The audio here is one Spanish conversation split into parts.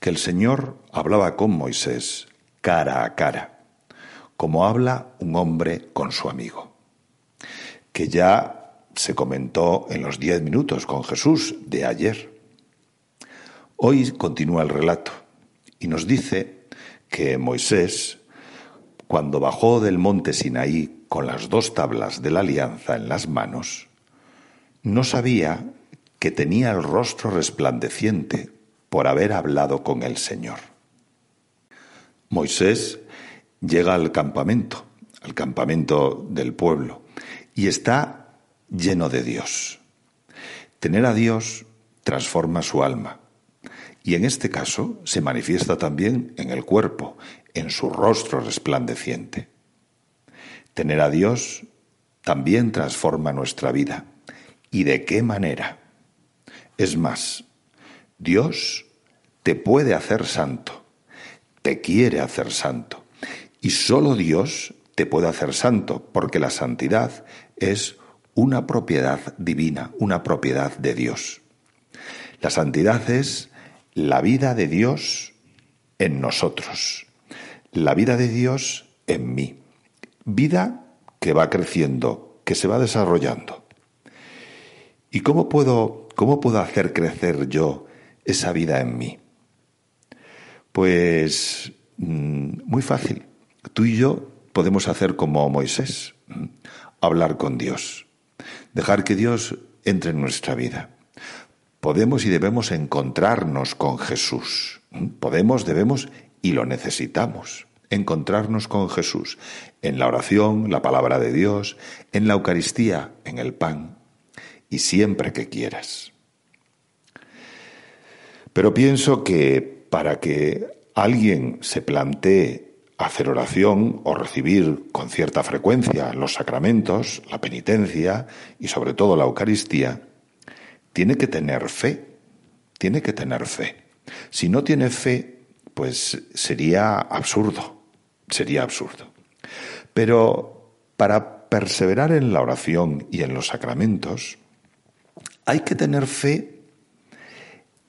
que el Señor hablaba con Moisés cara a cara, como habla un hombre con su amigo, que ya se comentó en los diez minutos con Jesús de ayer. Hoy continúa el relato y nos dice que Moisés, cuando bajó del monte Sinaí con las dos tablas de la alianza en las manos, no sabía que tenía el rostro resplandeciente por haber hablado con el Señor. Moisés llega al campamento, al campamento del pueblo, y está lleno de Dios. Tener a Dios transforma su alma, y en este caso se manifiesta también en el cuerpo, en su rostro resplandeciente. Tener a Dios también transforma nuestra vida ¿Y de qué manera? Es más, Dios te puede hacer santo, te quiere hacer santo, y solo Dios te puede hacer santo, porque la santidad es una propiedad divina, una propiedad de Dios. La santidad es la vida de Dios en nosotros, la vida de Dios en mí, vida que va creciendo, que se va desarrollando. ¿Y cómo puedo, cómo puedo hacer crecer yo esa vida en mí? Pues mm, muy fácil. Tú y yo podemos hacer como Moisés, hablar con Dios, dejar que Dios entre en nuestra vida. Podemos y debemos encontrarnos con Jesús. Podemos, debemos y lo necesitamos. Encontrarnos con Jesús en la oración, la palabra de Dios, en la Eucaristía, en el pan y siempre que quieras. Pero pienso que para que alguien se plantee hacer oración o recibir con cierta frecuencia los sacramentos, la penitencia y sobre todo la Eucaristía, tiene que tener fe, tiene que tener fe. Si no tiene fe, pues sería absurdo, sería absurdo. Pero para perseverar en la oración y en los sacramentos, hay que tener fe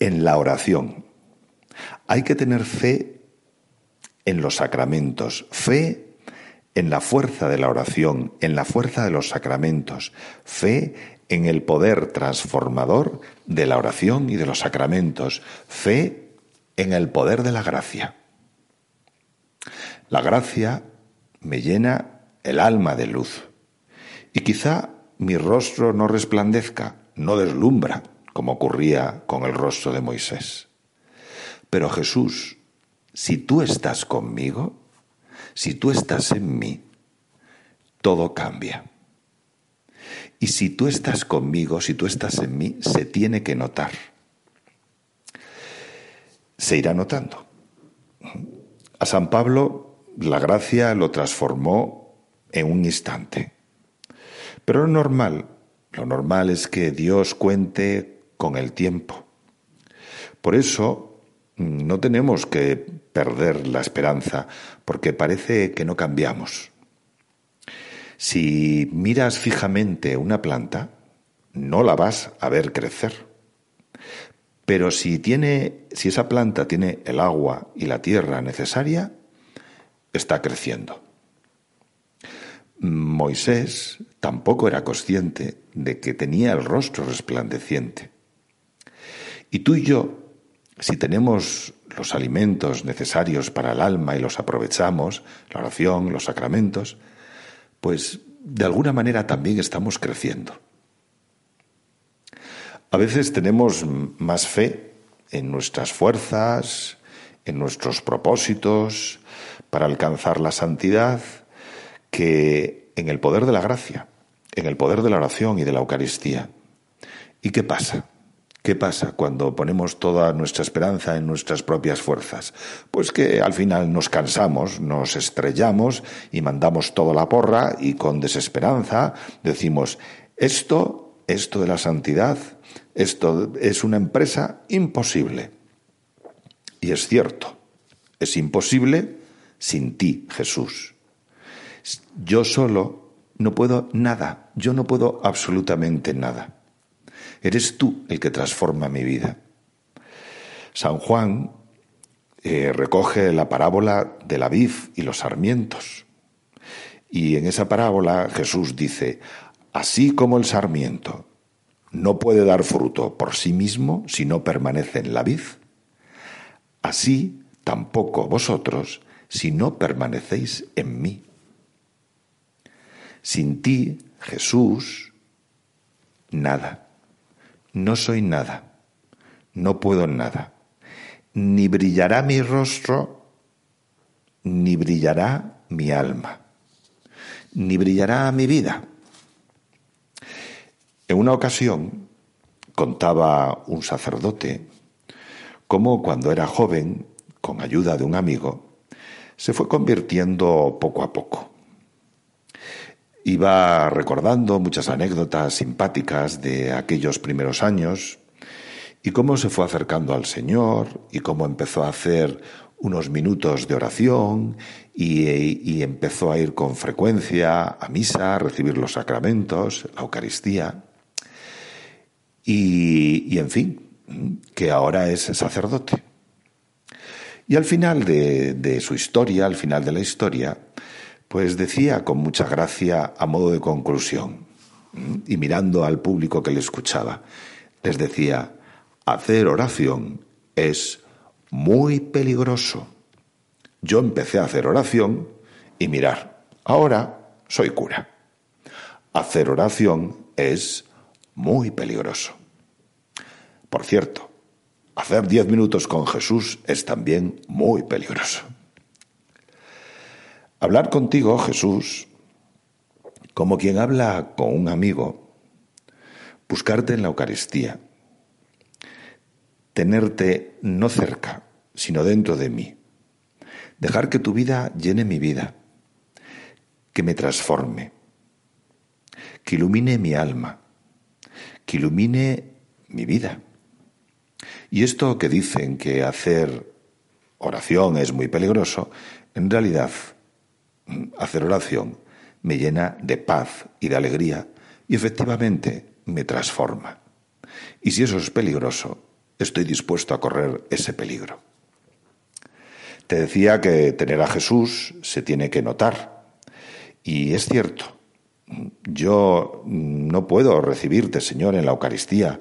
en la oración. Hay que tener fe en los sacramentos, fe en la fuerza de la oración, en la fuerza de los sacramentos, fe en el poder transformador de la oración y de los sacramentos, fe en el poder de la gracia. La gracia me llena el alma de luz y quizá mi rostro no resplandezca, no deslumbra, como ocurría con el rostro de Moisés. Pero Jesús, si tú estás conmigo, si tú estás en mí, todo cambia. Y si tú estás conmigo, si tú estás en mí, se tiene que notar. Se irá notando. A San Pablo la gracia lo transformó en un instante. Pero lo normal lo normal es que Dios cuente con el tiempo. Por eso mm, no tenemos que perder la esperanza, porque parece que no cambiamos. Si miras fijamente una planta, no la vas a ver crecer. Pero si tiene, si esa planta tiene el agua y la tierra necesaria, está creciendo. Moisés tampoco era consciente de que tenía el rostro resplandeciente. Y tú y yo, si tenemos los alimentos necesarios para el alma y los aprovechamos, la oración, los sacramentos, pues de alguna manera también estamos creciendo. A veces tenemos más fe en nuestras fuerzas, en nuestros propósitos para alcanzar la santidad, que en el poder de la gracia, en el poder de la oración y de la Eucaristía. ¿Y qué pasa? ¿Qué pasa cuando ponemos toda nuestra esperanza en nuestras propias fuerzas? Pues que al final nos cansamos, nos estrellamos y mandamos toda la porra y con desesperanza decimos, esto, esto de la santidad, esto es una empresa imposible. Y es cierto, es imposible sin ti, Jesús. Yo solo no puedo nada, yo no puedo absolutamente nada. Eres tú el que transforma mi vida. San Juan eh, recoge la parábola de la vid y los sarmientos. Y en esa parábola Jesús dice, así como el sarmiento no puede dar fruto por sí mismo si no permanece en la vid, así tampoco vosotros si no permanecéis en mí. Sin ti, Jesús, nada. No soy nada, no puedo nada. Ni brillará mi rostro, ni brillará mi alma, ni brillará mi vida. En una ocasión contaba un sacerdote cómo cuando era joven, con ayuda de un amigo, se fue convirtiendo poco a poco. Iba recordando muchas anécdotas simpáticas de aquellos primeros años y cómo se fue acercando al Señor y cómo empezó a hacer unos minutos de oración y, empezó a ir con frecuencia a misa, a recibir los sacramentos, la Eucaristía. Y, en fin, que ahora es sacerdote. Y al final de su historia, al final de la historia, pues decía con mucha gracia a modo de conclusión, y mirando al público que le escuchaba, les decía, hacer oración es muy peligroso. Yo empecé a hacer oración y mirar, ahora soy cura. Hacer oración es muy peligroso. Por cierto, hacer diez minutos con Jesús es también muy peligroso. Hablar contigo, Jesús, como quien habla con un amigo, buscarte en la Eucaristía, tenerte no cerca, sino dentro de mí, dejar que tu vida llene mi vida, que me transforme, que ilumine mi alma, que ilumine mi vida. Y esto que dicen que hacer oración es muy peligroso, en realidad hacer oración me llena de paz y de alegría y efectivamente me transforma. Y si eso es peligroso, estoy dispuesto a correr ese peligro. Te decía que tener a Jesús se tiene que notar. Y es cierto, yo no puedo recibirte, Señor, en la Eucaristía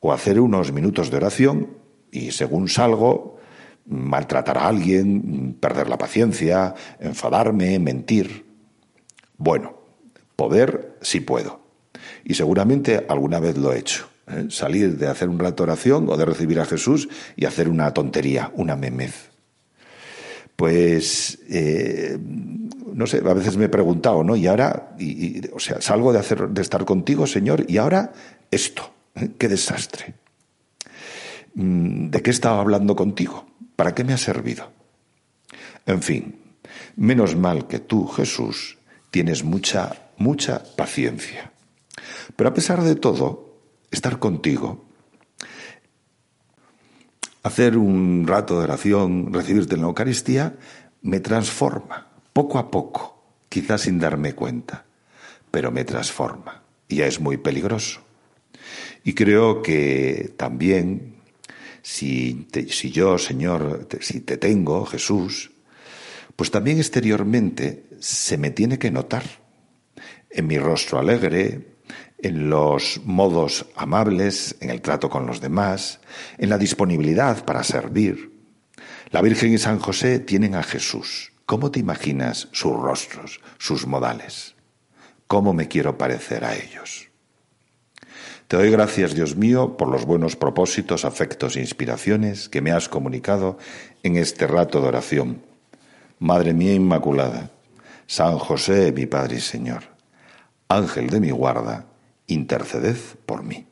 o hacer unos minutos de oración y según salgo maltratar a alguien, perder la paciencia, enfadarme, mentir. Bueno, poder sí puedo. Y seguramente alguna vez lo he hecho. ¿eh? Salir de hacer un rato oración o de recibir a Jesús y hacer una tontería, una memez. Pues, eh, no sé, a veces me he preguntado, ¿no? Y ahora, y, o sea, salgo de, hacer, de estar contigo, Señor, y ahora esto. ¿eh? ¡Qué desastre! Mm, ¿De qué estaba hablando contigo? ¿Para qué me ha servido? En fin, menos mal que tú, Jesús, tienes mucha, mucha paciencia. Pero a pesar de todo, estar contigo, hacer un rato de oración, recibirte en la Eucaristía, me transforma, poco a poco, quizás sin darme cuenta, pero me transforma. Y ya es muy peligroso. Y creo que también si, si yo, Señor, si te tengo, Jesús, pues también exteriormente se me tiene que notar en mi rostro alegre, en los modos amables, en el trato con los demás, en la disponibilidad para servir. La Virgen y San José tienen a Jesús. ¿Cómo te imaginas sus rostros, sus modales? ¿Cómo me quiero parecer a ellos? Te doy gracias, Dios mío, por los buenos propósitos, afectos e inspiraciones que me has comunicado en este rato de oración. Madre mía Inmaculada, San José, mi Padre y Señor, Ángel de mi guarda, interceded por mí.